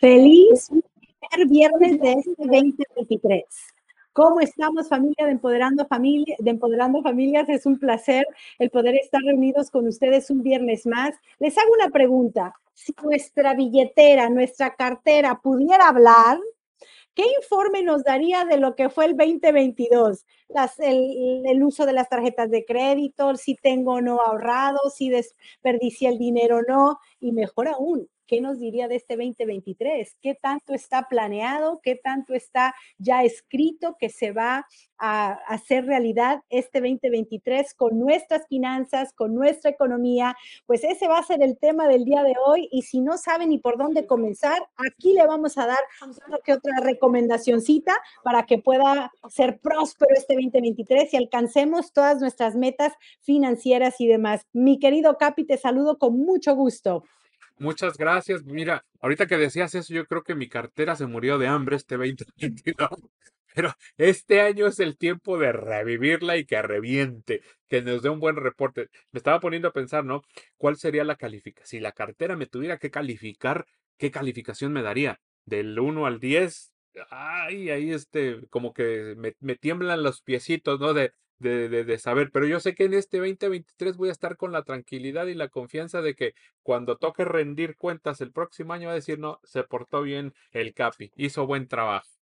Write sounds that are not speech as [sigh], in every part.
Feliz primer viernes de este 2023. ¿Cómo estamos familia de Empoderando, familia, de Empoderando Familias? Es un placer el poder estar reunidos con ustedes un viernes más. Les hago una pregunta. Si nuestra billetera, nuestra cartera pudiera hablar, ¿qué informe nos daría de lo que fue el 2022? el, el, uso de las tarjetas de crédito, si tengo o no ahorrado, si desperdicié el dinero o no, y mejor aún, ¿qué nos diría de este 2023? ¿Qué tanto está planeado? ¿Qué tanto está ya escrito que se va a hacer realidad este 2023 con nuestras finanzas, con nuestra economía? Pues ese va a ser el tema del día de hoy y si no saben ni por dónde comenzar, aquí le vamos a dar que otra recomendacioncita para que pueda ser próspero este 2023 y alcancemos todas nuestras metas financieras y demás. Mi querido Capi, te saludo con mucho gusto. Muchas gracias. Mira, ahorita que decías eso, yo creo que mi cartera se murió de hambre este 2022. [laughs] Pero este año es el tiempo de revivirla y que reviente, que nos dé un buen reporte. Me estaba poniendo a pensar, ¿no? ¿Cuál sería la calificación? Si la cartera me tuviera que calificar, ¿qué calificación me daría? Del 1 al 10. Ay, ahí este, como que me, me tiemblan los piecitos, ¿no? De, de, de, saber, pero yo sé que en este 2023 voy a estar con la tranquilidad y la confianza de que cuando toque rendir cuentas el próximo año va a decir, no, se portó bien el Capi, hizo buen trabajo.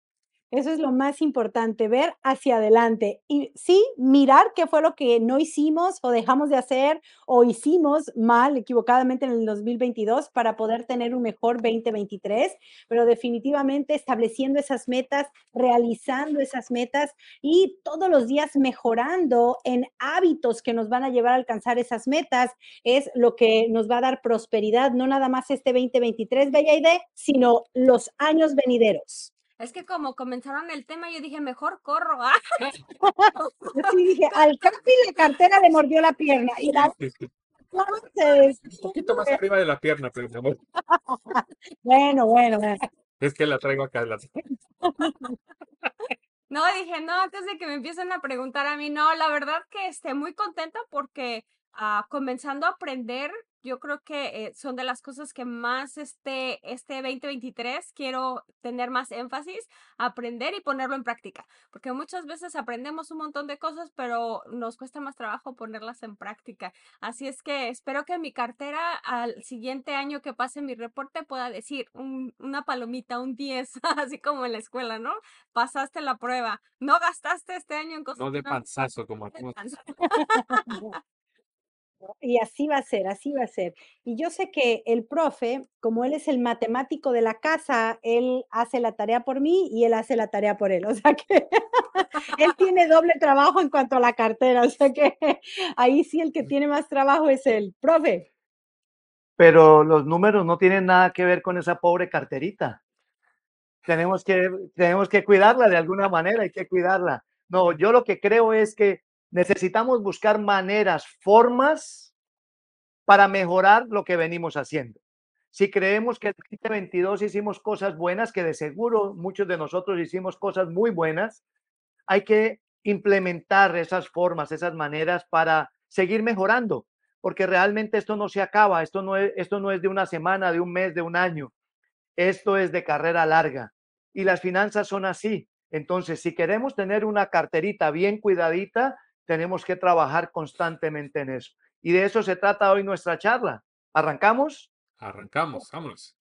Eso es lo más importante, ver hacia adelante y sí, mirar qué fue lo que no hicimos o dejamos de hacer o hicimos mal, equivocadamente en el 2022 para poder tener un mejor 2023, pero definitivamente estableciendo esas metas, realizando esas metas y todos los días mejorando en hábitos que nos van a llevar a alcanzar esas metas es lo que nos va a dar prosperidad, no nada más este 2023, Bella Idea, sino los años venideros. Es que como comenzaron el tema, yo dije, mejor corro. ¿ah? sí dije, [laughs] al Capi la cartera le mordió la pierna. Y la... Entonces, un poquito más arriba de la pierna, pero mi amor. [laughs] bueno, bueno, bueno. Es que la traigo acá. La... [laughs] No, dije, no, antes de que me empiecen a preguntar a mí, no, la verdad que esté muy contenta porque uh, comenzando a aprender yo creo que eh, son de las cosas que más este, este 2023 quiero tener más énfasis, aprender y ponerlo en práctica, porque muchas veces aprendemos un montón de cosas, pero nos cuesta más trabajo ponerlas en práctica. Así es que espero que mi cartera al siguiente año que pase mi reporte pueda decir una palomita, un 10, [laughs] así como en la escuela, ¿no? Pasaste la prueba, no gastaste este año en cosas. No [laughs] de panzazo [laughs] como aquí. Y así va a ser, así va a ser. Y yo sé que el profe, como él es el matemático de la casa, él hace la tarea por mí y él hace la tarea por él. [laughs] O sea que él tiene doble trabajo en cuanto a la cartera. O sea que ahí sí el que tiene más trabajo es el profe. Pero los números no tienen nada que ver con esa pobre carterita. Tenemos que, tenemos que cuidarla de alguna manera, hay que cuidarla. No, yo lo que creo es que necesitamos buscar maneras, formas para mejorar lo que venimos haciendo. Si creemos que el 2022 hicimos cosas buenas, que de seguro muchos de nosotros hicimos cosas muy buenas, hay que implementar esas formas, esas maneras para seguir mejorando, porque realmente esto no se acaba, esto no es, esto no es de una semana, de un mes, de un año, esto es de carrera larga. Y las finanzas son así. Entonces, si queremos tener una carterita bien cuidadita, tenemos que trabajar constantemente en eso. Y de eso se trata hoy nuestra charla. ¿Arrancamos? Arrancamos, vámonos.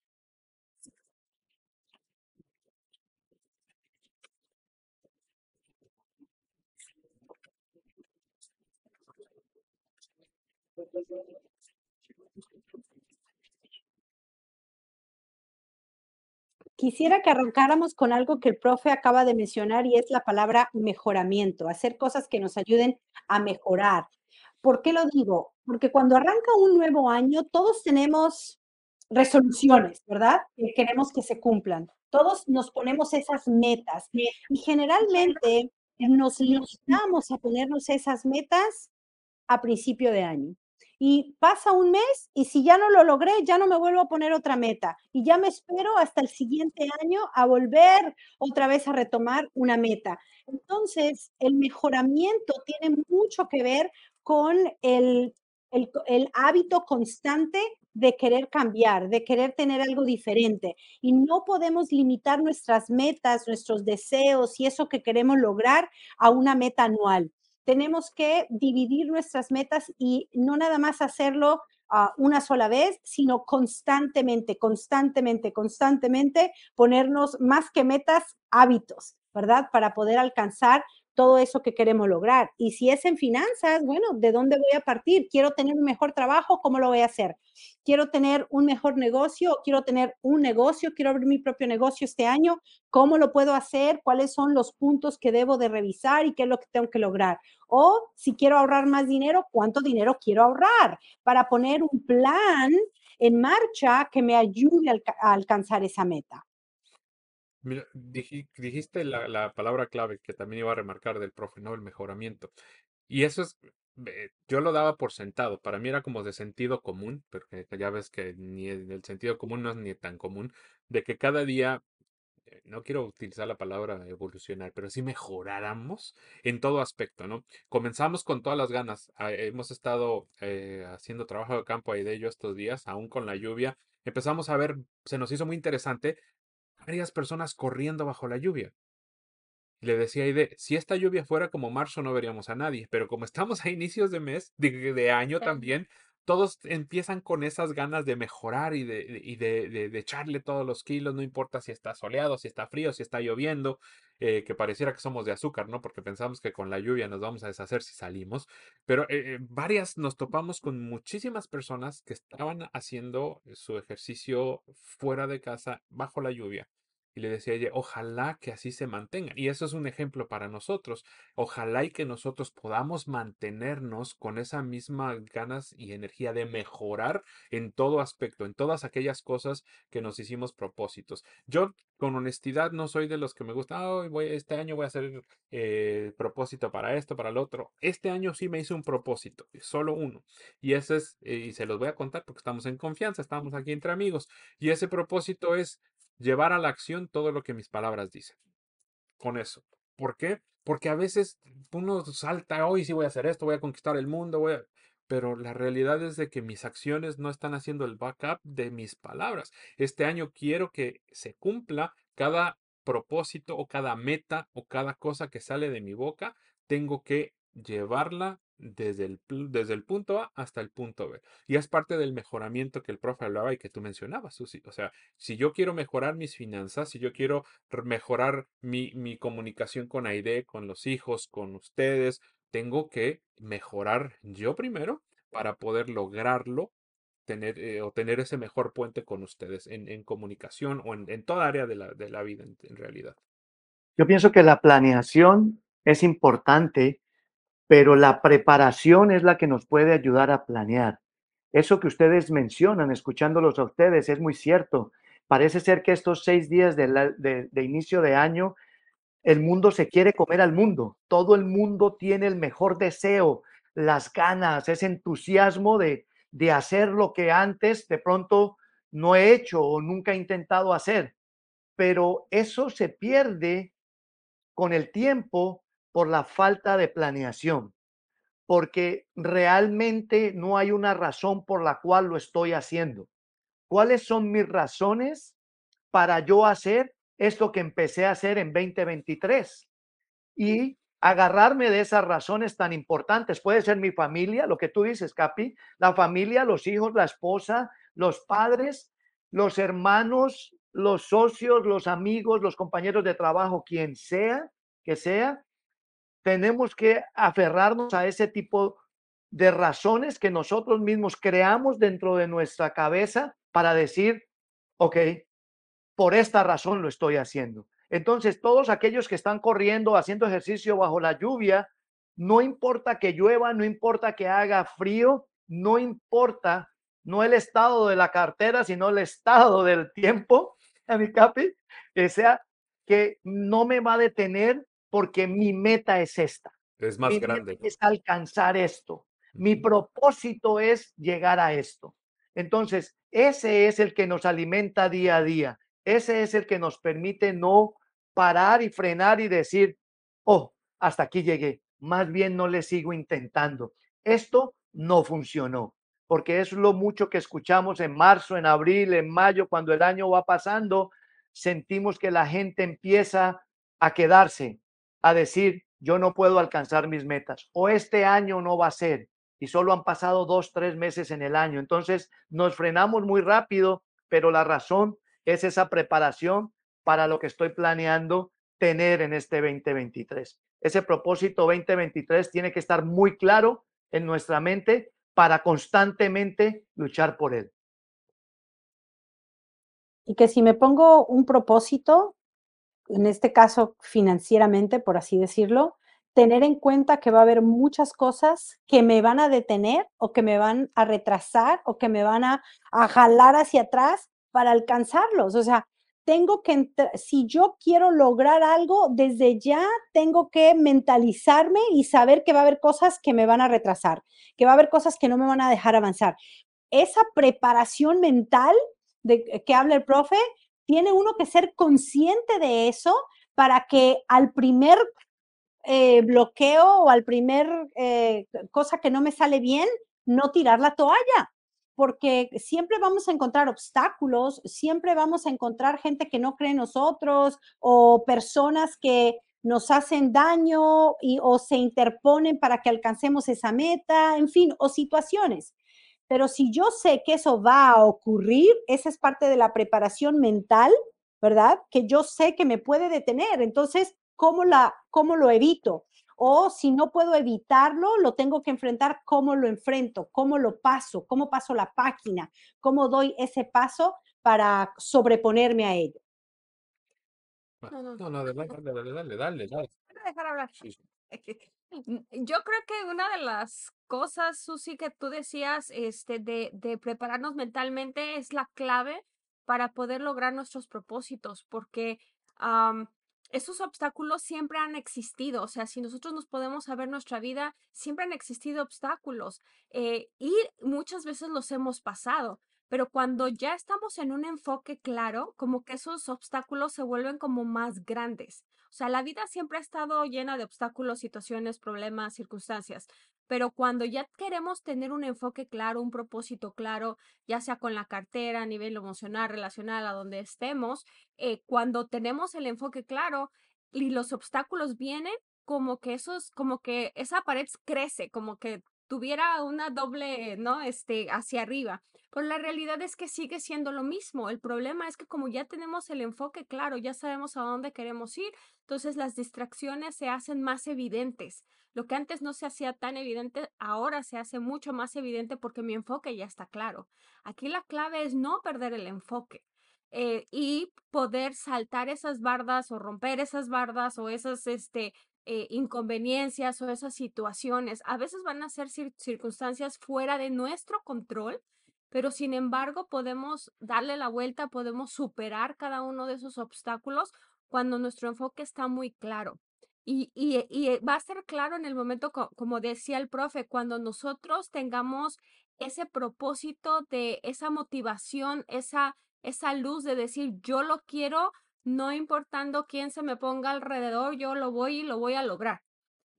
Quisiera que arrancáramos con algo que el profe acaba de mencionar y es la palabra mejoramiento, hacer cosas que nos ayuden a mejorar. ¿Por qué lo digo? Porque cuando arranca un nuevo año, todos tenemos resoluciones, ¿verdad? Que queremos que se cumplan. Todos nos ponemos esas metas y generalmente nos limitamos a ponernos esas metas a principio de año y pasa un mes y si ya no lo logré, ya no me vuelvo a poner otra meta y ya me espero hasta el siguiente año a volver otra vez a retomar una meta. Entonces, el mejoramiento tiene mucho que ver con el, el, el hábito constante de querer cambiar, de querer tener algo diferente. Y no podemos limitar nuestras metas, nuestros deseos y eso que queremos lograr a una meta anual. Tenemos que dividir nuestras metas y no nada más hacerlo uh, una sola vez, sino constantemente, constantemente, constantemente ponernos más que metas, hábitos, ¿verdad? Para poder alcanzar todo eso que queremos lograr. Y si es en finanzas, bueno, ¿de dónde voy a partir? Quiero tener un mejor trabajo, ¿cómo lo voy a hacer? Quiero tener un mejor negocio, quiero tener un negocio, quiero abrir mi propio negocio este año, ¿cómo lo puedo hacer? ¿Cuáles son los puntos que debo de revisar y qué es lo que tengo que lograr? O si quiero ahorrar más dinero, ¿cuánto dinero quiero ahorrar? Para poner un plan en marcha que me ayude a alcanzar esa meta. Dijiste la, la palabra clave que también iba a remarcar del profe, ¿no? El mejoramiento. Y eso es, yo lo daba por sentado. Para mí era como de sentido común, porque ya ves que ni el, sentido común no es ni tan común, de que cada día, eh, no quiero utilizar la palabra evolucionar, pero sí mejoráramos en todo aspecto, ¿no? Comenzamos con todas las ganas. Ah, hemos estado eh, haciendo trabajo de campo ahí de ello estos días, aún con la lluvia. Empezamos a ver, se nos hizo muy interesante varias personas corriendo bajo la lluvia. le decía Aide, si esta lluvia fuera como marzo no veríamos a nadie, pero como estamos a inicios de mes, de año también, todos empiezan con esas ganas de mejorar y, de, y de, de, echarle todos los kilos, no importa si está soleado, si está frío, si está lloviendo, eh, que pareciera que somos de azúcar, ¿no? Porque pensamos que con la lluvia nos vamos a deshacer si salimos, pero eh, eh, varias nos topamos con muchísimas personas que estaban haciendo su ejercicio fuera de casa bajo la lluvia y le decía ella, ojalá que así se mantenga. Y eso es un ejemplo para nosotros. Ojalá y que nosotros podamos mantenernos con esa misma ganas y energía de mejorar en todo aspecto, en todas aquellas cosas que nos hicimos propósitos. Yo, con honestidad, no soy de los que me gusta, voy, este año voy a hacer eh, propósito para esto, para el otro. Este año sí me hice un propósito, solo uno. Y ese es, eh, y se los voy a contar porque estamos en confianza, estamos aquí entre amigos. Y ese propósito es llevar a la acción todo lo que mis palabras dicen. Con eso. ¿Por qué? Porque a veces uno salta, hoy sí voy a hacer esto, voy a conquistar el mundo. Pero la realidad es de que mis acciones no están haciendo el backup de mis palabras. Este año quiero que se cumpla cada propósito o cada meta o cada cosa que sale de mi boca. Tengo que llevarla desde el, desde el punto A hasta el punto B. Y es parte del mejoramiento que el profe hablaba y que tú mencionabas, Susi. O sea, si yo quiero mejorar mis finanzas, si yo quiero mejorar mi, mi comunicación con Aide, con los hijos, con ustedes, tengo que mejorar yo primero para poder lograrlo tener eh, o tener ese mejor puente con ustedes en, comunicación o en, en, toda área de la, de la vida en realidad. Yo pienso que la planeación es importante pero la preparación es la que nos puede ayudar a planear. Eso que ustedes mencionan, escuchándolos a ustedes, es muy cierto. Parece ser que estos seis días de, inicio de año, el mundo se quiere comer al mundo. Todo el mundo tiene el mejor deseo, las ganas, ese entusiasmo de, de hacer lo que antes de pronto no he hecho o nunca he intentado hacer. Pero eso se pierde con el tiempo por la falta de planeación, porque realmente no hay una razón por la cual lo estoy haciendo. ¿Cuáles son mis razones para yo hacer esto que empecé a hacer en 2023? Y agarrarme de esas razones tan importantes. Puede ser mi familia, lo que tú dices, Capi, la familia, los hijos, la esposa, los padres, los hermanos, los socios, los amigos, los compañeros de trabajo, quien sea que sea, tenemos que aferrarnos a ese tipo de razones que nosotros mismos creamos dentro de nuestra cabeza para decir, ok, por esta razón lo estoy haciendo. Entonces, todos aquellos que están corriendo, haciendo ejercicio bajo la lluvia, no importa que llueva, no importa que haga frío, no importa, no el estado de la cartera, sino el estado del tiempo, [laughs] a mi capi, que sea que no me va a detener porque mi meta es esta. Es más grande. Es alcanzar esto. Mi propósito es llegar a esto. Entonces, ese es el que nos alimenta día a día. Ese es el que nos permite no parar y frenar y decir, oh, hasta aquí llegué. Más bien no le sigo intentando. Esto no funcionó, porque es lo mucho que escuchamos en marzo, en abril, en mayo, cuando el año va pasando, sentimos que la gente empieza a quedarse, a decir, yo no puedo alcanzar mis metas, o este año no va a ser, y solo han pasado dos, tres meses en el año. Entonces nos frenamos muy rápido, pero la razón es esa preparación para lo que estoy planeando tener en este 2023. Ese propósito 2023 tiene que estar muy claro en nuestra mente para constantemente luchar por él. Y que si me pongo un propósito, en este caso financieramente, por así decirlo, tener en cuenta que va a haber muchas cosas que me van a detener o que me van a retrasar o que me van a, a jalar hacia atrás para alcanzarlos. O sea, tengo que, si yo quiero lograr algo, desde ya tengo que mentalizarme y saber que va a haber cosas que me van a retrasar, que va a haber cosas que no me van a dejar avanzar. Esa preparación mental de que habla el profe, tiene uno que ser consciente de eso para que al primer eh, bloqueo o al primer eh, cosa que no me sale bien, no tirar la toalla porque siempre vamos a encontrar obstáculos, siempre vamos a encontrar gente que no cree en nosotros o personas que nos hacen daño y, o se interponen para que alcancemos esa meta, en fin, o situaciones. Pero si yo sé que eso va a ocurrir, esa es parte de la preparación mental, ¿verdad? Que yo sé que me puede detener. Entonces, ¿cómo, la, cómo lo evito? o si no puedo evitarlo, lo tengo que enfrentar, ¿cómo lo enfrento? ¿Cómo lo paso? ¿Cómo paso la página? ¿Cómo doy ese paso para sobreponerme a ello? No, no, no, dale, dale, dale, dale, dale. dejar hablar. [laughs] Yo creo que una de las cosas, Susi, que tú decías este, de, de prepararnos mentalmente es la clave para poder lograr nuestros propósitos, porque esos obstáculos siempre han existido, o sea, si nosotros nos podemos saber nuestra vida, siempre han existido obstáculos eh, y muchas veces los hemos pasado, pero cuando ya estamos en un enfoque claro, como que esos obstáculos se vuelven como más grandes. O sea, la vida siempre ha estado llena de obstáculos, situaciones, problemas, circunstancias, pero cuando ya queremos tener un enfoque claro, un propósito claro, ya sea con la cartera, a nivel emocional, relacional, a donde estemos, eh, cuando tenemos el enfoque claro y los obstáculos vienen, como que esos, como que esa pared crece, como que tuviera una doble, ¿no? Este, hacia arriba. Pero la realidad es que sigue siendo lo mismo. El problema es que como ya tenemos el enfoque claro, ya sabemos a dónde queremos ir, entonces las distracciones se hacen más evidentes. Lo que antes no se hacía tan evidente, ahora se hace mucho más evidente porque mi enfoque ya está claro. Aquí la clave es no perder el enfoque. Eh, y poder saltar esas bardas o romper esas bardas o esas este, eh, inconveniencias o esas situaciones. A veces van a ser circunstancias fuera de nuestro control, pero sin embargo podemos darle la vuelta, podemos superar cada uno de esos obstáculos cuando nuestro enfoque está muy claro. Y, y, va a ser claro en el momento, como decía el profe, cuando nosotros tengamos ese propósito de esa motivación, esa, esa luz de decir, yo lo quiero, no importando quién se me ponga alrededor, yo lo voy y lo voy a lograr.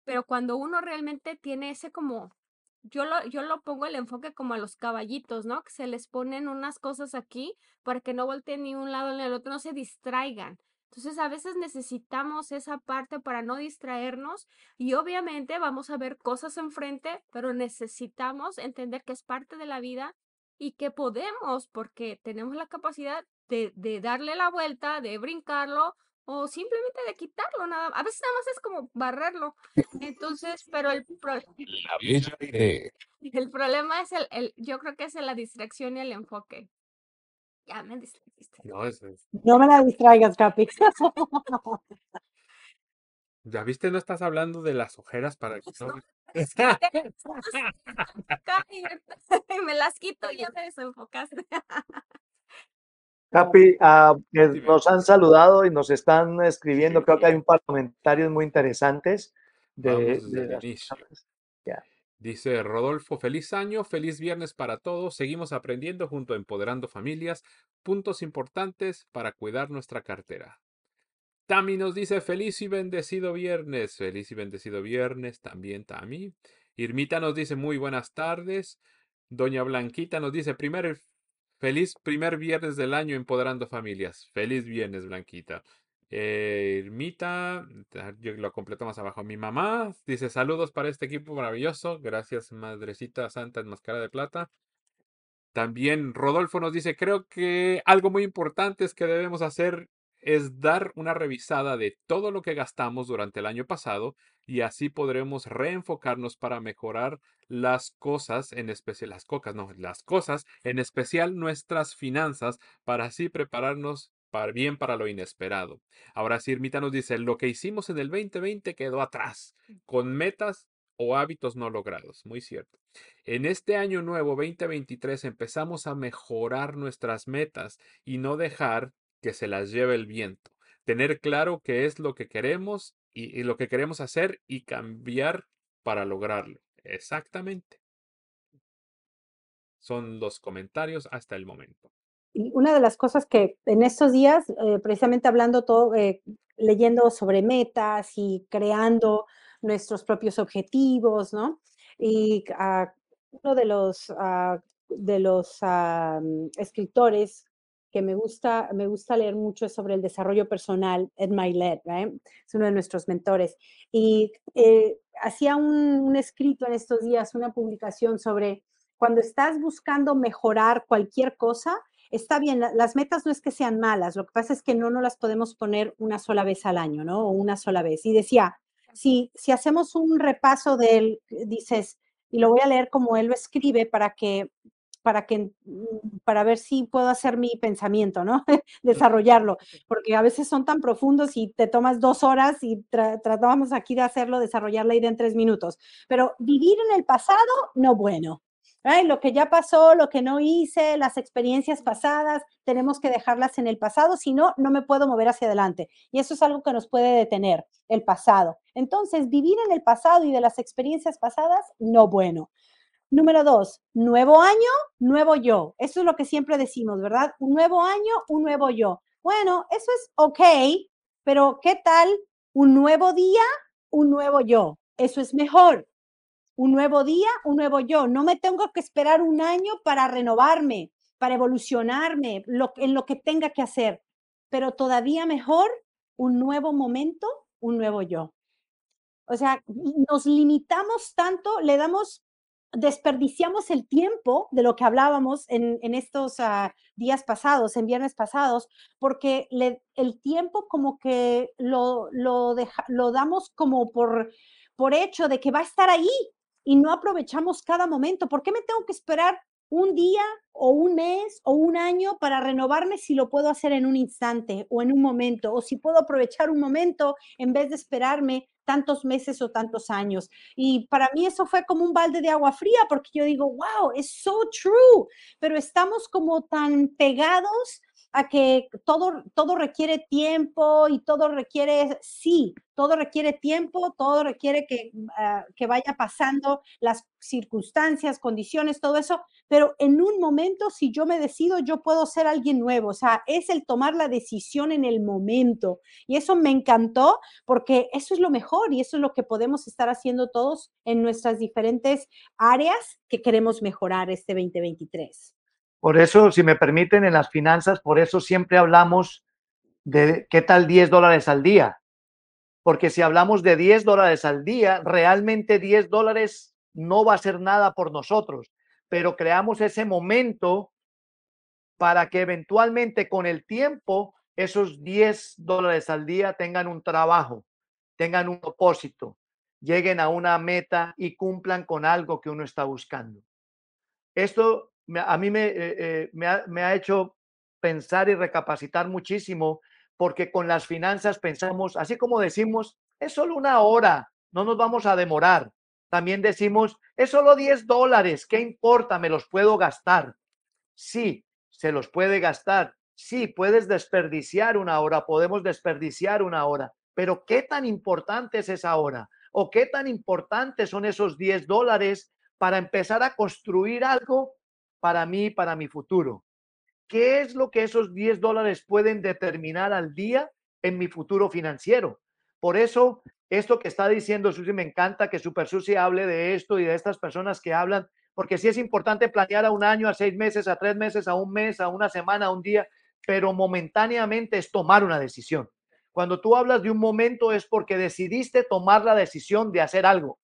Pero cuando uno realmente tiene ese como, yo lo, yo lo pongo el enfoque como a los caballitos, ¿no? Que se les ponen unas cosas aquí para que no volteen ni un lado ni el otro, no se distraigan. Entonces a veces necesitamos esa parte para no distraernos y obviamente vamos a ver cosas enfrente, pero necesitamos entender que es parte de la vida y que podemos, porque tenemos la capacidad de, darle la vuelta, de brincarlo o simplemente de quitarlo. Nada, a veces nada más es como barrerlo. Entonces, pero el, [laughs] [laughs] el problema es el, el, yo creo que es la distracción y el enfoque. Ya me distrajiste. No, es, no me la distraigas, Capi. Ya viste, no estás hablando de las ojeras para [laughs] que no. me las quito y ya te desenfocaste. Capi, ah, nos han saludado y nos están escribiendo. Creo que hay un par de comentarios muy interesantes. De, Dice Rodolfo, feliz año, feliz viernes para todos. Seguimos aprendiendo junto a Empoderando Familias. Puntos importantes para cuidar nuestra cartera. Tami nos dice feliz y bendecido viernes. Feliz y bendecido viernes también, Tami. Irmita nos dice muy buenas tardes. Doña Blanquita nos dice primer, feliz primer viernes del año empoderando familias. Feliz viernes, Blanquita. Eh, Irmita, yo lo completo más abajo. Mi mamá dice saludos para este equipo maravilloso. Gracias, Madrecita Santa en Máscara de Plata. También Rodolfo nos dice, creo que algo muy importante es que debemos hacer es dar una revisada de todo lo que gastamos durante el año pasado y así podremos reenfocarnos para mejorar las cosas, en especial las cocas, no, las cosas, en especial nuestras finanzas, para así prepararnos para bien para lo inesperado. Ahora sí, Irmita nos dice, lo que hicimos en el 2020 quedó atrás, con metas o hábitos no logrados. Muy cierto. En este año nuevo 2023 empezamos a mejorar nuestras metas y no dejar que se las lleve el viento. Tener claro qué es lo que queremos y, lo que queremos hacer y cambiar para lograrlo. Exactamente. Son los comentarios hasta el momento. Y una de las cosas que en estos días, eh, precisamente hablando todo, eh, leyendo sobre metas y creando nuestros propios objetivos, ¿no? Y ah, uno de los, ah, de los ah, escritores que me gusta, me gusta leer mucho es sobre el desarrollo personal, Ed Milet, es uno de nuestros mentores. Y eh, hacía un, escrito en estos días, una publicación sobre cuando estás buscando mejorar cualquier cosa, está bien, las metas no es que sean malas, lo que pasa es que no nos las podemos poner una sola vez al año, ¿no? O una sola vez. Y decía, si, si hacemos un repaso de él, dices, y lo voy a leer como él lo escribe para que, para que, mm, para ver si puedo hacer mi pensamiento, ¿no? [laughs] Desarrollarlo, porque a veces son tan profundos y te tomas dos horas y tratamos aquí de hacerlo, desarrollar la idea en tres minutos. Pero vivir en el pasado, no bueno. Ay, lo que ya pasó, lo que no hice, las experiencias pasadas, tenemos que dejarlas en el pasado, si no, no me puedo mover hacia adelante. Y eso es algo que nos puede detener, el pasado. Entonces, vivir en el pasado y de las experiencias pasadas, no bueno. Número dos, nuevo año, nuevo yo. Eso es lo que siempre decimos, ¿verdad? Un nuevo año, un nuevo yo. Bueno, eso es ok, pero ¿qué tal un nuevo día, un nuevo yo? Eso es mejor un nuevo día, un nuevo yo. No me tengo que esperar un año para renovarme, para evolucionarme en lo que tenga que hacer, pero todavía mejor un nuevo momento, un nuevo yo. O sea, nos limitamos tanto, le damos, desperdiciamos el tiempo de lo que hablábamos en, estos ah, días pasados, en viernes pasados, porque el tiempo como que lo, lo, lo damos como por, por hecho de que va a estar ahí, y no aprovechamos cada momento. ¿Por qué me tengo que esperar un día o un mes o un año para renovarme si lo puedo hacer en un instante o en un momento? O si puedo aprovechar un momento en vez de esperarme tantos meses o tantos años. Y para mí eso fue como un balde de agua fría porque yo digo, wow, es so true, pero estamos como tan pegados a que todo, todo requiere tiempo y todo requiere, sí, todo requiere tiempo, todo requiere que, ah, que vaya pasando las circunstancias, condiciones, todo eso, pero en un momento, si yo me decido, yo puedo ser alguien nuevo, o sea, es el tomar la decisión en el momento. Y eso me encantó porque eso es lo mejor y eso es lo que podemos estar haciendo todos en nuestras diferentes áreas que queremos mejorar este 2023. Por eso, si me permiten, en las finanzas, por eso siempre hablamos de qué tal 10 dólares al día. Porque si hablamos de 10 dólares al día, realmente 10 dólares no va a ser nada por nosotros, pero creamos ese momento para que eventualmente con el tiempo esos 10 dólares al día tengan un trabajo, tengan un propósito, lleguen a una meta y cumplan con algo que uno está buscando. Esto a mí me, eh, eh, me ha hecho pensar y recapacitar muchísimo porque con las finanzas pensamos, así como decimos, es solo una hora, no nos vamos a demorar. También decimos, es solo 10 dólares, ¿qué importa? Me los puedo gastar. Sí, se los puede gastar. Sí, puedes desperdiciar una hora, podemos desperdiciar una hora, pero ¿qué tan importante es esa hora? ¿O qué tan importantes son esos 10 dólares para empezar a construir algo para mí, para mi futuro. ¿Qué es lo que esos 10 dólares pueden determinar al día en mi futuro financiero? Por eso esto que está diciendo Susi, me encanta que Super Susi hable de esto y de estas personas que hablan, porque sí es importante planear a un año, a seis meses, a tres meses, a un mes, a una semana, a un día, pero momentáneamente es tomar una decisión. Cuando tú hablas de un momento es porque decidiste tomar la decisión de hacer algo.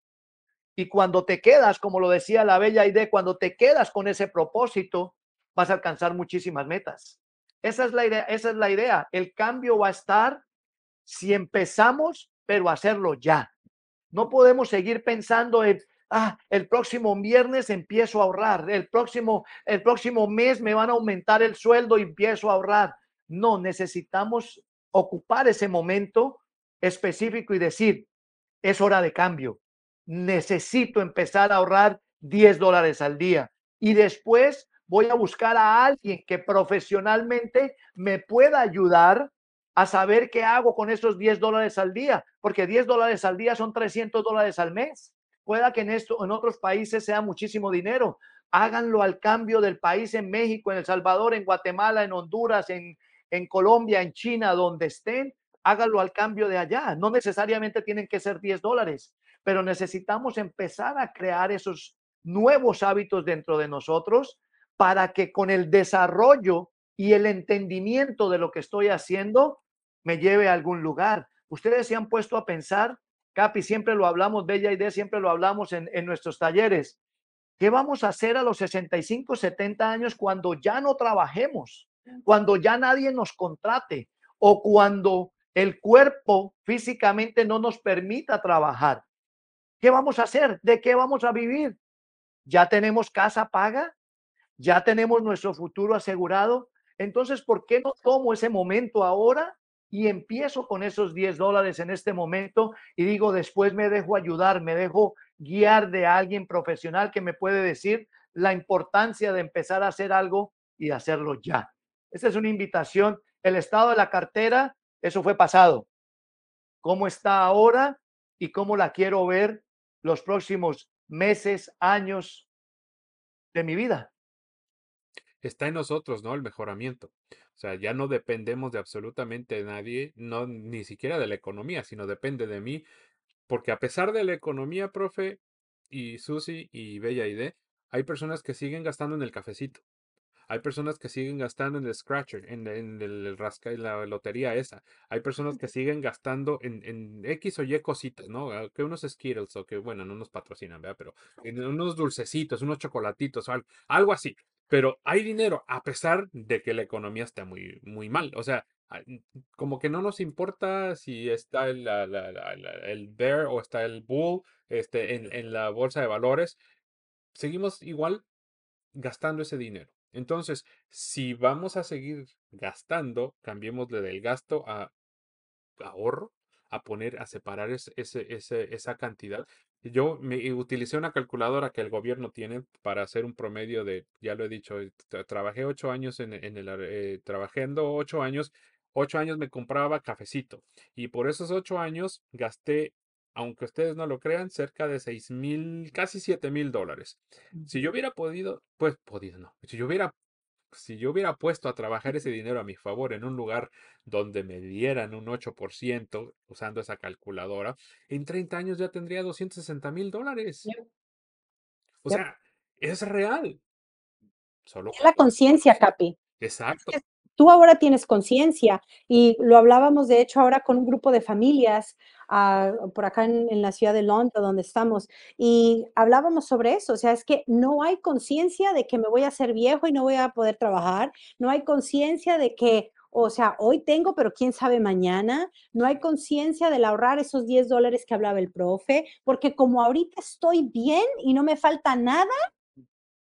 Y cuando te quedas, como lo decía la bella idea, cuando te quedas con ese propósito, vas a alcanzar muchísimas metas. Esa es la idea, esa es la idea. El cambio va a estar si empezamos, pero hacerlo ya. No podemos seguir pensando en, ah, el próximo viernes empiezo a ahorrar, el próximo, el próximo mes me van a aumentar el sueldo y empiezo a ahorrar. No, necesitamos ocupar ese momento específico y decir, es hora de cambio necesito empezar a ahorrar 10 dólares al día y después voy a buscar a alguien que profesionalmente me pueda ayudar a saber qué hago con esos 10 dólares al día, porque 10 dólares al día son 300 dólares al mes. Pueda que en esto en otros países sea muchísimo dinero. Háganlo al cambio del país en México, en El Salvador, en Guatemala, en Honduras, en, en Colombia, en China, donde estén. Háganlo al cambio de allá. No necesariamente tienen que ser 10 dólares pero necesitamos empezar a crear esos nuevos hábitos dentro de nosotros para que con el desarrollo y el entendimiento de lo que estoy haciendo me lleve a algún lugar. Ustedes se han puesto a pensar, Capi, siempre lo hablamos, Bella Idea, siempre lo hablamos en, en nuestros talleres. ¿Qué vamos a hacer a los 65, 70 años cuando ya no trabajemos? Cuando ya nadie nos contrate o cuando el cuerpo físicamente no nos permita trabajar. ¿Qué vamos a hacer? ¿De qué vamos a vivir? ¿Ya tenemos casa paga? ¿Ya tenemos nuestro futuro asegurado? Entonces, ¿por qué no tomo ese momento ahora y empiezo con esos 10 dólares en este momento y digo, después me dejo ayudar, me dejo guiar de alguien profesional que me puede decir la importancia de empezar a hacer algo y hacerlo ya. Esta es una invitación. El estado de la cartera, eso fue pasado. ¿Cómo está ahora y cómo la quiero ver los próximos meses, años de mi vida. Está en nosotros, ¿no? El mejoramiento. O sea, ya no dependemos de absolutamente nadie, no ni siquiera de la economía, sino depende de mí, porque a pesar de la economía, profe, y Susi y Bella Ide, hay personas que siguen gastando en el cafecito. Hay personas que siguen gastando en el scratcher, en, el rasca, y la lotería esa. Hay personas que siguen gastando en, en, X o Y cositas, ¿no? Ah, que unos Skittles o que, bueno, no nos patrocinan, ¿verdad? Pero en unos dulcecitos, unos chocolatitos, algo, algo así. Pero hay dinero, a pesar de que la economía está muy, muy mal. O sea, como que no nos importa si está el, el bear o está el bull este, en, en la bolsa de valores. Seguimos igual gastando ese dinero. Entonces, si vamos a seguir gastando, cambiémosle del gasto a ahorro, a poner, a separar ese, esa cantidad. Yo me utilicé una calculadora que el gobierno tiene para hacer un promedio de, ya lo he dicho, eh, trabajé ocho años en, en el, eh, trabajando ocho años, ocho años me compraba cafecito y por esos ocho años gasté aunque ustedes no lo crean, cerca de seis mil, casi siete mil dólares. Si yo hubiera podido, pues podido, no. Si yo hubiera, si yo hubiera puesto a trabajar ese dinero a mi favor en un lugar donde me dieran un 8% usando esa calculadora, en 30 años ya tendría 260 mil dólares. O sea, es real. Solo es la conciencia, Capi. Exacto tú ahora tienes conciencia y lo hablábamos de hecho ahora con un grupo de familias por acá en, la ciudad de Londres donde estamos y hablábamos sobre eso, o sea, es que no hay conciencia de que me voy a hacer viejo y no voy a poder trabajar, no hay conciencia de que o sea, hoy tengo, pero quién sabe mañana. No hay conciencia del ahorrar esos 10 dólares que hablaba el profe, porque como ahorita estoy bien y no me falta nada,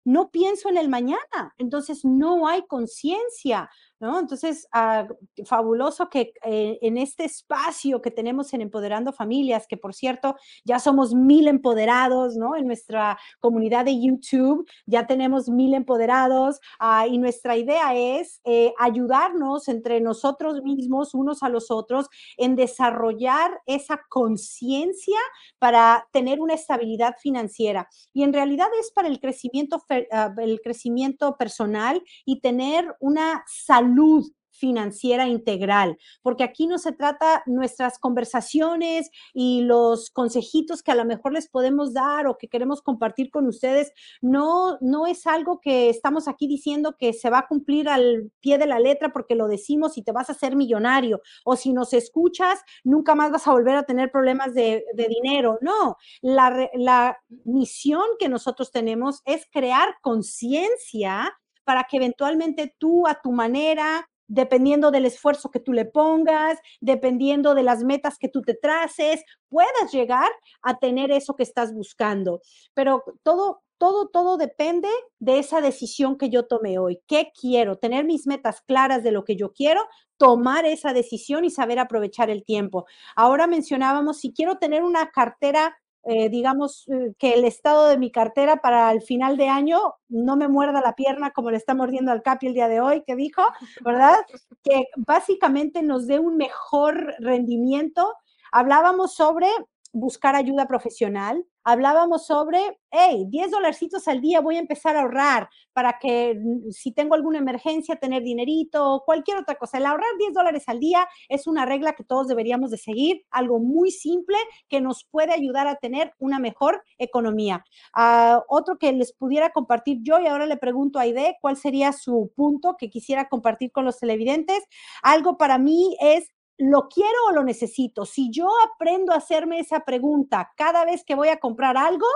no pienso en el mañana. Entonces no hay conciencia. Entonces, ah, fabuloso que eh, en este espacio que tenemos en Empoderando Familias, que por cierto, ya somos mil empoderados, ¿no? En nuestra comunidad de YouTube, ya tenemos mil empoderados ah, y nuestra idea es eh, ayudarnos entre nosotros mismos, unos a los otros, en desarrollar esa conciencia para tener una estabilidad financiera. Y en realidad es para el crecimiento, ah, el crecimiento personal y tener una salud salud financiera integral, porque aquí no se trata nuestras conversaciones y los consejitos que a lo mejor les podemos dar o que queremos compartir con ustedes, no, no es algo que estamos aquí diciendo que se va a cumplir al pie de la letra porque lo decimos y te vas a hacer millonario, o si nos escuchas, nunca más vas a volver a tener problemas de, de dinero. No, la, la misión que nosotros tenemos es crear conciencia para que eventualmente tú a tu manera, dependiendo del esfuerzo que tú le pongas, dependiendo de las metas que tú te traces, puedas llegar a tener eso que estás buscando. Pero todo, todo, todo depende de esa decisión que yo tomé hoy. ¿Qué quiero? Tener mis metas claras de lo que yo quiero, tomar esa decisión y saber aprovechar el tiempo. Ahora mencionábamos, si quiero tener una cartera eh, digamos, eh, que el estado de mi cartera para el final de año no me muerda la pierna como le está mordiendo al Capi el día de hoy, que dijo, [laughs] ¿verdad? Que básicamente nos dé un mejor rendimiento. Hablábamos sobre buscar ayuda profesional, hablábamos sobre, hey, 10 dolarcitos al día voy a empezar a ahorrar para que mm, si tengo alguna emergencia, tener dinerito o cualquier otra cosa. El ahorrar 10 dólares al día es una regla que todos deberíamos de seguir, algo muy simple que nos puede ayudar a tener una mejor economía. Uh, otro que les pudiera compartir yo y ahora le pregunto a Aide cuál sería su punto que quisiera compartir con los televidentes. Algo para mí es ¿lo quiero o lo necesito? Si yo aprendo a hacerme esa pregunta cada vez que voy a comprar algo,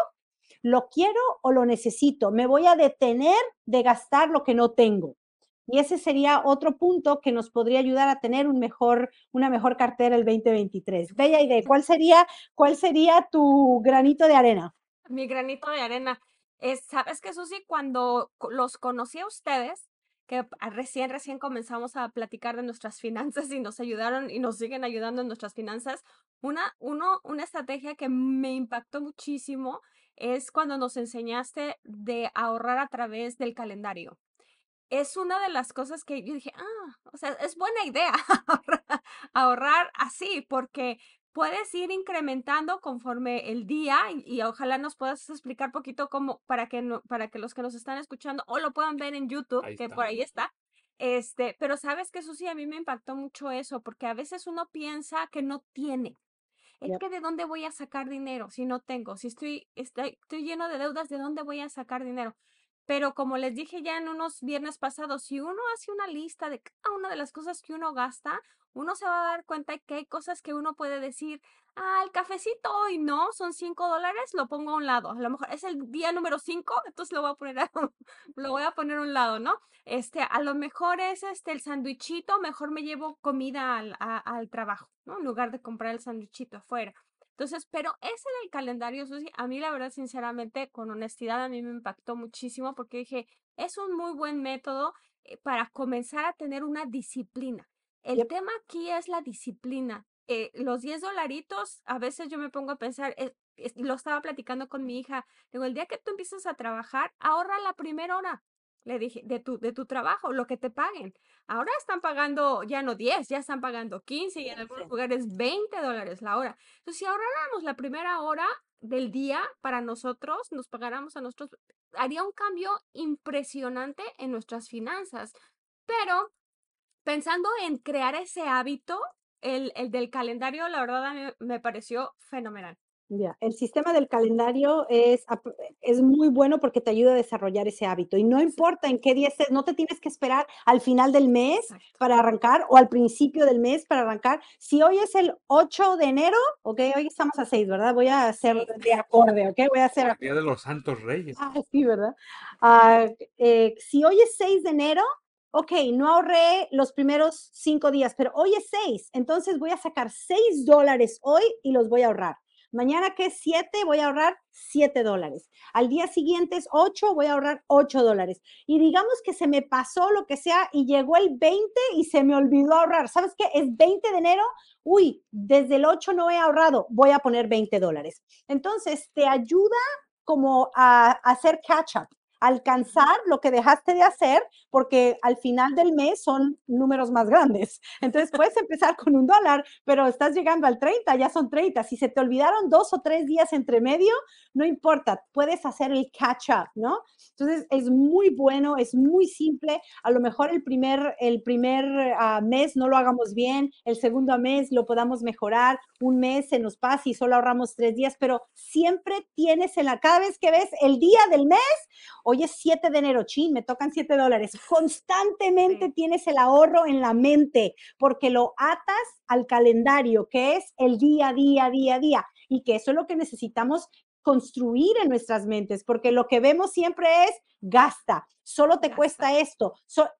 ¿lo quiero o lo necesito? Me voy a detener de gastar lo que no tengo. Y ese sería otro punto que nos podría ayudar a tener un mejor, una mejor cartera el 2023. Bella idea. ¿Cuál sería, cuál sería tu granito de arena? Mi granito de arena. Es, ¿Sabes qué, Susi? Cuando los conocí a ustedes, que recién, recién comenzamos a platicar de nuestras finanzas y nos ayudaron y nos siguen ayudando en nuestras finanzas. Una, uno, una estrategia que me impactó muchísimo es cuando nos enseñaste de ahorrar a través del calendario. Es una de las cosas que yo dije, ah, o sea, es buena idea [laughs] ahorrar así, porque puedes ir incrementando conforme el día y, ojalá nos puedas explicar poquito cómo para que no, para que los que nos están escuchando o lo puedan ver en YouTube, que por ahí está. Este, pero sabes que eso sí a mí me impactó mucho eso, porque a veces uno piensa que no tiene. Es que de dónde voy a sacar dinero si no tengo, si estoy, estoy, estoy lleno de deudas, ¿de dónde voy a sacar dinero? Pero como les dije ya en unos viernes pasados, si uno hace una lista de cada una de las cosas que uno gasta, uno se va a dar cuenta que hay cosas que uno puede decir, ah, el cafecito hoy no, son cinco dólares, lo pongo a un lado. A lo mejor es el día número cinco, [laughs] entonces lo voy a poner a, lo voy a poner a un lado, ¿no? Este, a lo mejor es este el sándwichito, mejor me llevo comida al, al trabajo, ¿no? En lugar de comprar el sándwichito afuera. Entonces, pero ese del calendario, Susi, a mí la verdad, sinceramente, con honestidad, a mí me impactó muchísimo porque dije, es un muy buen método eh, para comenzar a tener una disciplina. El tema aquí es la disciplina. Eh, los 10 dolaritos, a veces yo me pongo a pensar, eh, lo estaba platicando con mi hija, digo, el día que tú empiezas a trabajar, ahorra la primera hora. Le dije, de tu, de tu trabajo, lo que te paguen. Ahora están pagando ya no 10, ya están pagando 15 y en algunos lugares 20 dólares la hora. Entonces, si ahorráramos la primera hora del día para nosotros, nos pagáramos a nosotros, haría un cambio impresionante en nuestras finanzas. Pero pensando en crear ese hábito, el, el del calendario, la verdad a mí me pareció fenomenal. Ya, el sistema del calendario es, es muy bueno porque te ayuda a desarrollar ese hábito y no importa en qué día estés, no te tienes que esperar al final del mes para arrancar o al principio del mes para arrancar. Si hoy es el 8 de enero, ok, hoy estamos a 6, ¿verdad? Voy a hacer de acorde, ok, voy a hacer... Día de los Santos Reyes. Ah, sí, ¿verdad? Ah, eh, si hoy es 6 de enero, ok, no ahorré los primeros 5 días, pero hoy es 6, entonces voy a sacar 6 dólares hoy y los voy a ahorrar. Mañana que es 7, voy a ahorrar 7 dólares. Al día siguiente es 8, voy a ahorrar 8 dólares. Y digamos que se me pasó lo que sea y llegó el 20 y se me olvidó ahorrar. ¿Sabes qué? Es 20 de enero. Uy, desde el 8 no he ahorrado. Voy a poner 20 dólares. Entonces, te ayuda como a, hacer catch up alcanzar lo que dejaste de hacer, porque al final del mes son números más grandes. [laughs] Entonces puedes empezar con un dólar, pero estás llegando al 30, ya son 30. Si se te olvidaron dos o tres días entre medio, no importa, puedes hacer el catch up, ¿no? Entonces es muy bueno, es muy simple. A lo mejor el primer, el primer ah, mes no lo hagamos bien, el segundo mes lo podamos mejorar, un mes se nos pasa y solo ahorramos tres días, pero siempre tienes en la, cada vez que ves el día del mes, hoy es 7 de enero, chin, me tocan 7 dólares. Constantemente tienes el ahorro en la mente porque lo atas al calendario, que es el día, día, día, día. Y que eso es lo que necesitamos construir en nuestras mentes, porque lo que vemos siempre es gasta, solo te cuesta esto.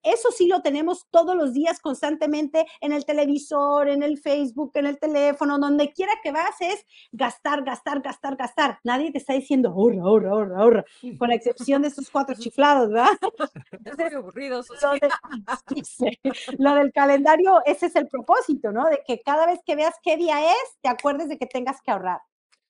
eso sí lo tenemos todos los días constantemente en el televisor, en el Facebook, en el teléfono, donde quiera que vas es gastar, gastar, gastar, gastar. Nadie te está diciendo ahorra, ahorra, ahorra, ahorra, con la excepción de estos cuatro chiflados, ¿verdad? [laughs] Es aburrido. Lo, del calendario, ese es el propósito, ¿no? De que cada vez que veas qué día es, te acuerdes de que tengas que ahorrar.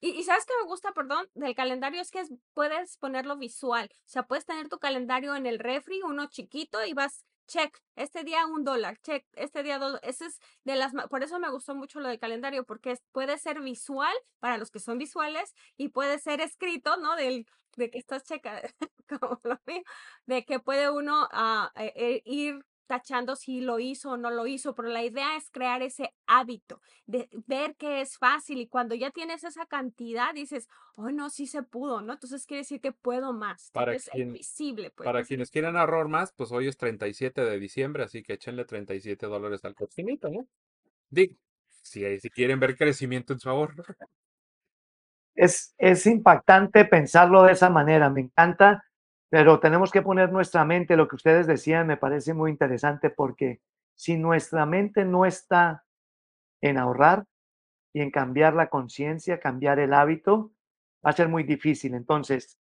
Y, sabes que me gusta, perdón, del calendario es que puedes ponerlo visual. O sea, puedes tener tu calendario en el refri, uno chiquito, y vas, check, este día un dólar, check, este día dos. Ese es de las, por eso me gustó mucho lo del calendario, porque puede ser visual para los que son visuales y puede ser escrito, ¿no? Del, de que estás checa, [laughs] como lo mío, de que puede uno eh, ir tachando si lo hizo o no lo hizo, pero la idea es crear ese hábito de ver que es fácil y cuando ya tienes esa cantidad dices, oh no, sí se pudo, ¿no? Entonces quiere decir que puedo más, para es visible. Pues, para quienes quieran ahorrar más, pues hoy es 37 de diciembre, así que échenle 37 dólares al cochinito, ¿no? Digo, si, si quieren ver crecimiento en su ahorro. Es, es impactante pensarlo de esa manera, me encanta pero tenemos que poner nuestra mente, lo que ustedes decían me parece muy interesante porque si nuestra mente no está en ahorrar y en cambiar la conciencia, cambiar el hábito, va a ser muy difícil. Entonces,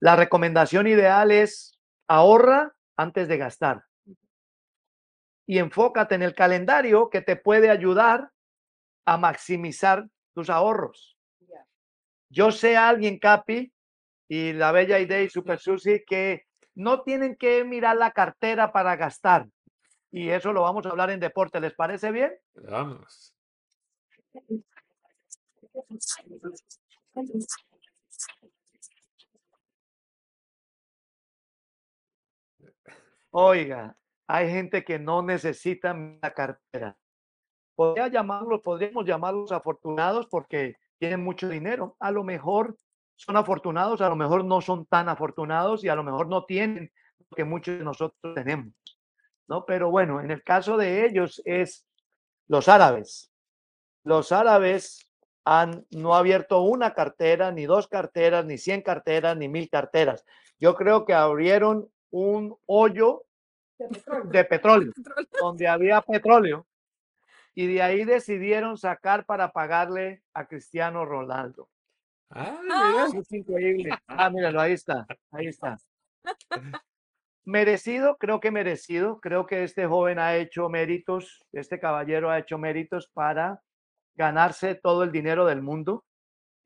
la recomendación ideal es ahorra antes de gastar. Y enfócate en el calendario que te puede ayudar a maximizar tus ahorros. Yo sé a alguien, Capi, y la bella idea y Super Susi que no tienen que mirar la cartera para gastar. Y eso lo vamos a hablar en deporte. ¿Les parece bien? Vamos. Oiga, hay gente que no necesita la cartera. Podría llamarlos, podríamos llamarlos afortunados porque tienen mucho dinero. A lo mejor son afortunados, a lo mejor no son tan afortunados y a lo mejor no tienen lo que muchos de nosotros tenemos, ¿no? Pero bueno, en el caso de ellos es los árabes. Los árabes han no abierto una cartera, ni dos carteras, ni cien carteras, ni mil carteras. Yo creo que abrieron un hoyo de petróleo, [laughs] donde había petróleo, y de ahí decidieron sacar para pagarle a Cristiano Ronaldo. Ah, mira, es increíble. [laughs] Ah, míralo, ahí está, ahí está. Merecido, creo que merecido. Creo que este joven ha hecho méritos, este caballero ha hecho méritos para ganarse todo el dinero del mundo.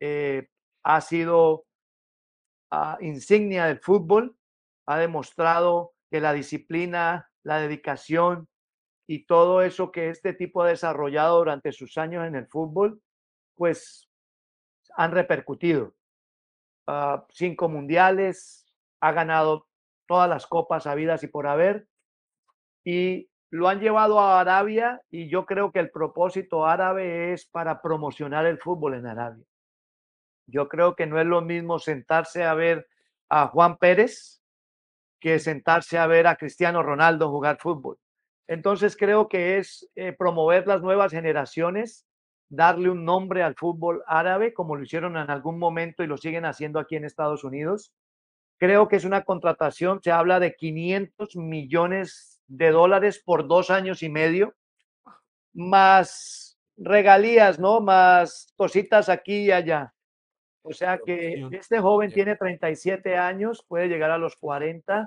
Eh, ha sido ah, insignia del fútbol, ha demostrado que la disciplina, la dedicación y todo eso que este tipo ha desarrollado durante sus años en el fútbol, pues han repercutido. Ah, cinco mundiales, ha ganado todas las copas habidas y por haber, y lo han llevado a Arabia y yo creo que el propósito árabe es para promocionar el fútbol en Arabia. Yo creo que no es lo mismo sentarse a ver a Juan Pérez que sentarse a ver a Cristiano Ronaldo jugar fútbol. Entonces creo que es eh, promover las nuevas generaciones darle un nombre al fútbol árabe, como lo hicieron en algún momento y lo siguen haciendo aquí en Estados Unidos. Creo que es una contratación, se habla de 500 millones de dólares por dos años y medio, más regalías, ¿no? Más cositas aquí y allá. O sea que este joven tiene 37 años, puede llegar a los 40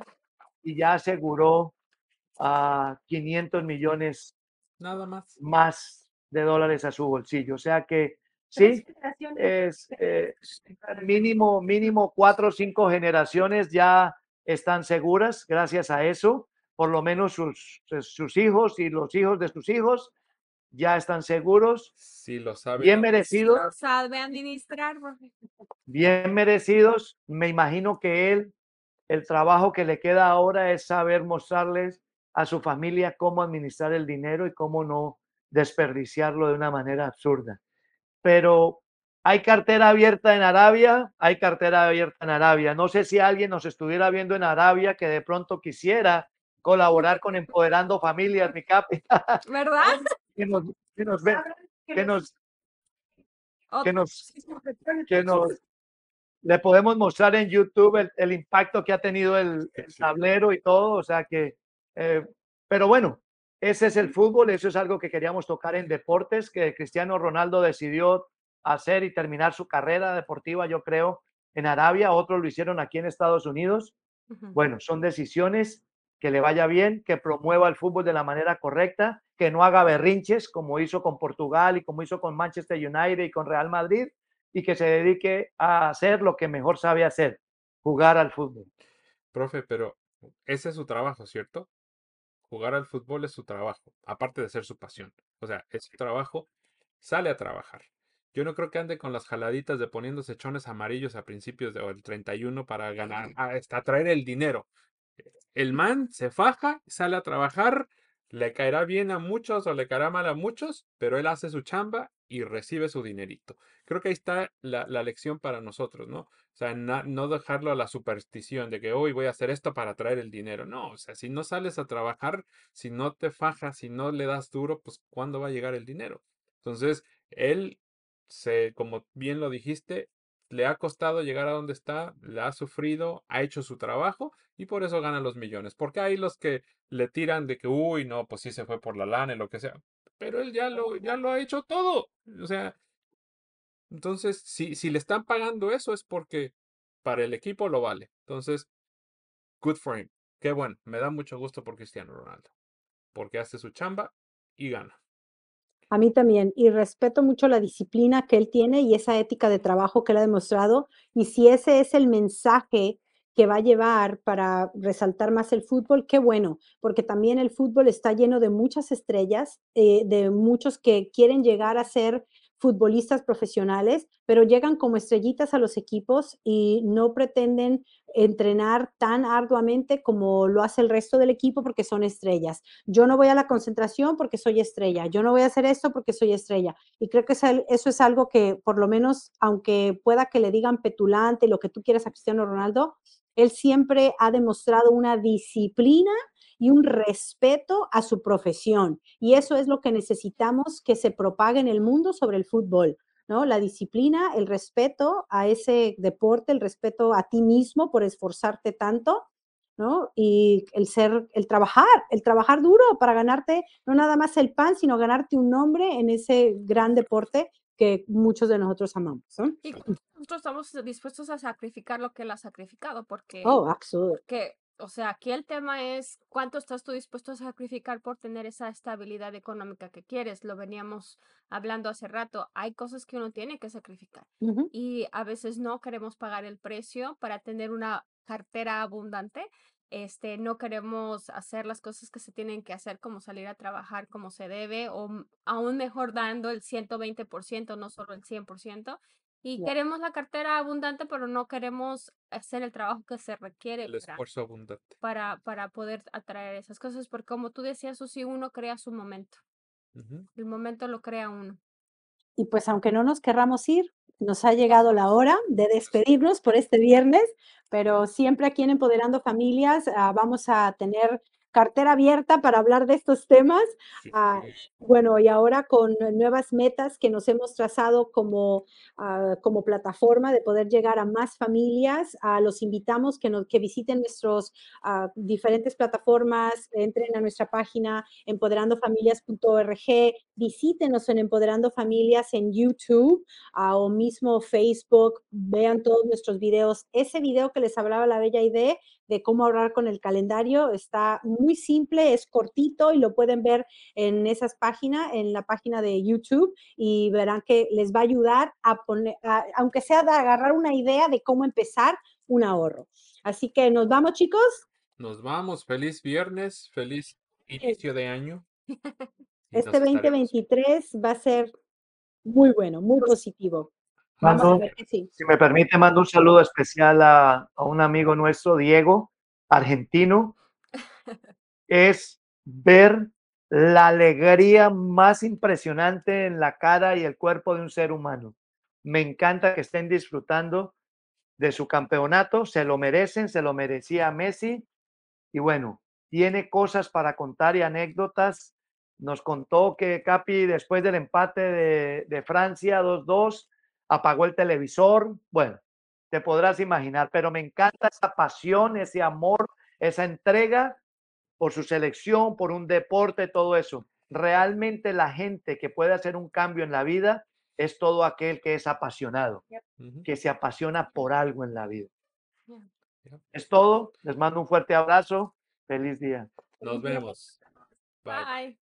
y ya aseguró a 500 millones Nada más. más de dólares a su bolsillo. O sea que Sí, es [laughs] eh, mínimo, mínimo cuatro o cinco generaciones ya están seguras gracias a eso. Por lo menos sus, sus hijos y los hijos de sus hijos ya están seguros. Sí, lo sabe. Bien merecidos. Sabe administrar. Bien merecidos. Me imagino que él, el trabajo que le queda ahora es saber mostrarles a su familia cómo administrar el dinero y cómo no desperdiciarlo de una manera absurda. Pero hay cartera abierta en Arabia, hay cartera abierta en Arabia. No sé si alguien nos estuviera viendo en Arabia que de pronto quisiera colaborar con Empoderando Familias, mi capi. [laughs] ¿Verdad? que nos, que nos, ve, que nos, que nos, que nos, le podemos mostrar en YouTube el, el impacto que ha tenido el, el, tablero y todo, o sea que, eh, pero bueno, ese es el fútbol, eso es algo que queríamos tocar en deportes, que Cristiano Ronaldo decidió hacer y terminar su carrera deportiva, yo creo, en Arabia, otros lo hicieron aquí en Estados Unidos. Uh -huh. Bueno, son decisiones que le vaya bien, que promueva el fútbol de la manera correcta, que no haga berrinches como hizo con Portugal y como hizo con Manchester United y con Real Madrid, y que se dedique a hacer lo que mejor sabe hacer, jugar al fútbol. Profe, pero ese es su trabajo, ¿cierto? Jugar al fútbol es su trabajo, aparte de ser su pasión. O sea, es su trabajo, sale a trabajar. Yo no creo que ande con las jaladitas de poniéndose chones amarillos a principios del 31 para ganar, hasta traer el dinero. El man se faja, sale a trabajar, le caerá bien a muchos o le caerá mal a muchos, pero él hace su chamba y recibe su dinerito. Creo que ahí está la, la lección para nosotros, ¿no? O sea, no dejarlo a la superstición de que hoy voy a hacer esto para traer el dinero. No, o sea, si no sales a trabajar, si no te fajas, si no le das duro, pues ¿cuándo va a llegar el dinero? Entonces, él, se, como bien lo dijiste, le ha costado llegar a donde está, le ha sufrido, ha hecho su trabajo y por eso gana los millones. Porque hay los que le tiran de que, uy, no, pues sí se fue por la lana y lo que sea. Pero él ya lo, ya lo ha hecho todo. O sea, entonces, si, si le están pagando eso es porque para el equipo lo vale. Entonces, good for him. Qué bueno. Me da mucho gusto por Cristiano Ronaldo. Porque hace su chamba y gana. A mí también, y respeto mucho la disciplina que él tiene y esa ética de trabajo que él ha demostrado. Y si ese es el mensaje que va a llevar para resaltar más el fútbol, qué bueno, porque también el fútbol está lleno de muchas estrellas, eh, de muchos que quieren llegar a ser futbolistas profesionales, pero llegan como estrellitas a los equipos y no pretenden entrenar tan arduamente como lo hace el resto del equipo porque son estrellas. Yo no voy a la concentración porque soy estrella, yo no voy a hacer esto porque soy estrella. Y creo que eso es algo que por lo menos, aunque pueda que le digan petulante, lo que tú quieras a Cristiano Ronaldo, él siempre ha demostrado una disciplina y un respeto a su profesión. Y eso es lo que necesitamos que se propague en el mundo sobre el fútbol. ¿no? La disciplina, el respeto a ese deporte, el respeto a ti mismo por esforzarte tanto, ¿no? Y el ser, el trabajar, el trabajar duro para ganarte no nada más el pan, sino ganarte un nombre en ese gran deporte que muchos de nosotros amamos. ¿no? Y nosotros estamos dispuestos a sacrificar lo que él ha sacrificado, porque, oh, porque o sea, aquí el tema es cuánto estás tú dispuesto a sacrificar por tener esa estabilidad económica que quieres. Lo veníamos hablando hace rato. Hay cosas que uno tiene que sacrificar Uh -huh. y a veces no queremos pagar el precio para tener una cartera abundante. Este, no queremos hacer las cosas que se tienen que hacer, como salir a trabajar como se debe, o aún mejor dando el 120%, no solo el 100%. Y queremos la cartera abundante, pero no queremos hacer el trabajo que se requiere El para, esfuerzo abundante. para, para poder atraer esas cosas, porque como tú decías, Susi, uno crea su momento. El momento lo crea uno. Y pues aunque no nos querramos ir, nos ha llegado la hora de despedirnos por este viernes, pero siempre aquí en Empoderando Familias ah, vamos a tener cartera abierta para hablar de estos temas. Ah, bueno, y ahora con nuevas metas que nos hemos trazado como, ah, como plataforma de poder llegar a más familias, ah, los invitamos que, nos, que visiten nuestras diferentes plataformas, entren a nuestra página empoderandofamilias.org, visítenos en Empoderando Familias en YouTube ah, o mismo Facebook, vean todos nuestros videos. Ese video que les hablaba la Bella Idea de cómo ahorrar con el calendario. Está muy simple, es cortito y lo pueden ver en esas páginas, en la página de YouTube y verán que les va a ayudar a poner, aunque sea de agarrar una idea de cómo empezar un ahorro. Así que nos vamos chicos. Nos vamos, feliz viernes, feliz inicio de año. Este 2023 va a ser muy bueno, muy positivo. Si me permite, mando un saludo especial a, a un amigo nuestro, Diego, argentino. [laughs] es ver la alegría más impresionante en la cara y el cuerpo de un ser humano. Me encanta que estén disfrutando de su campeonato, se lo merecen, se lo merecía Messi. Y bueno, tiene cosas para contar y anécdotas. Nos contó que Capi, después del empate de, de Francia 2-2, apagó el televisor. Bueno, te podrás imaginar, pero me encanta esa pasión, ese amor, esa entrega por su selección, por un deporte, todo eso. Realmente la gente que puede hacer un cambio en la vida es todo aquel que es apasionado, que se apasiona por algo en la vida. Es todo. Les mando un fuerte abrazo. Feliz día. Nos vemos. Bye.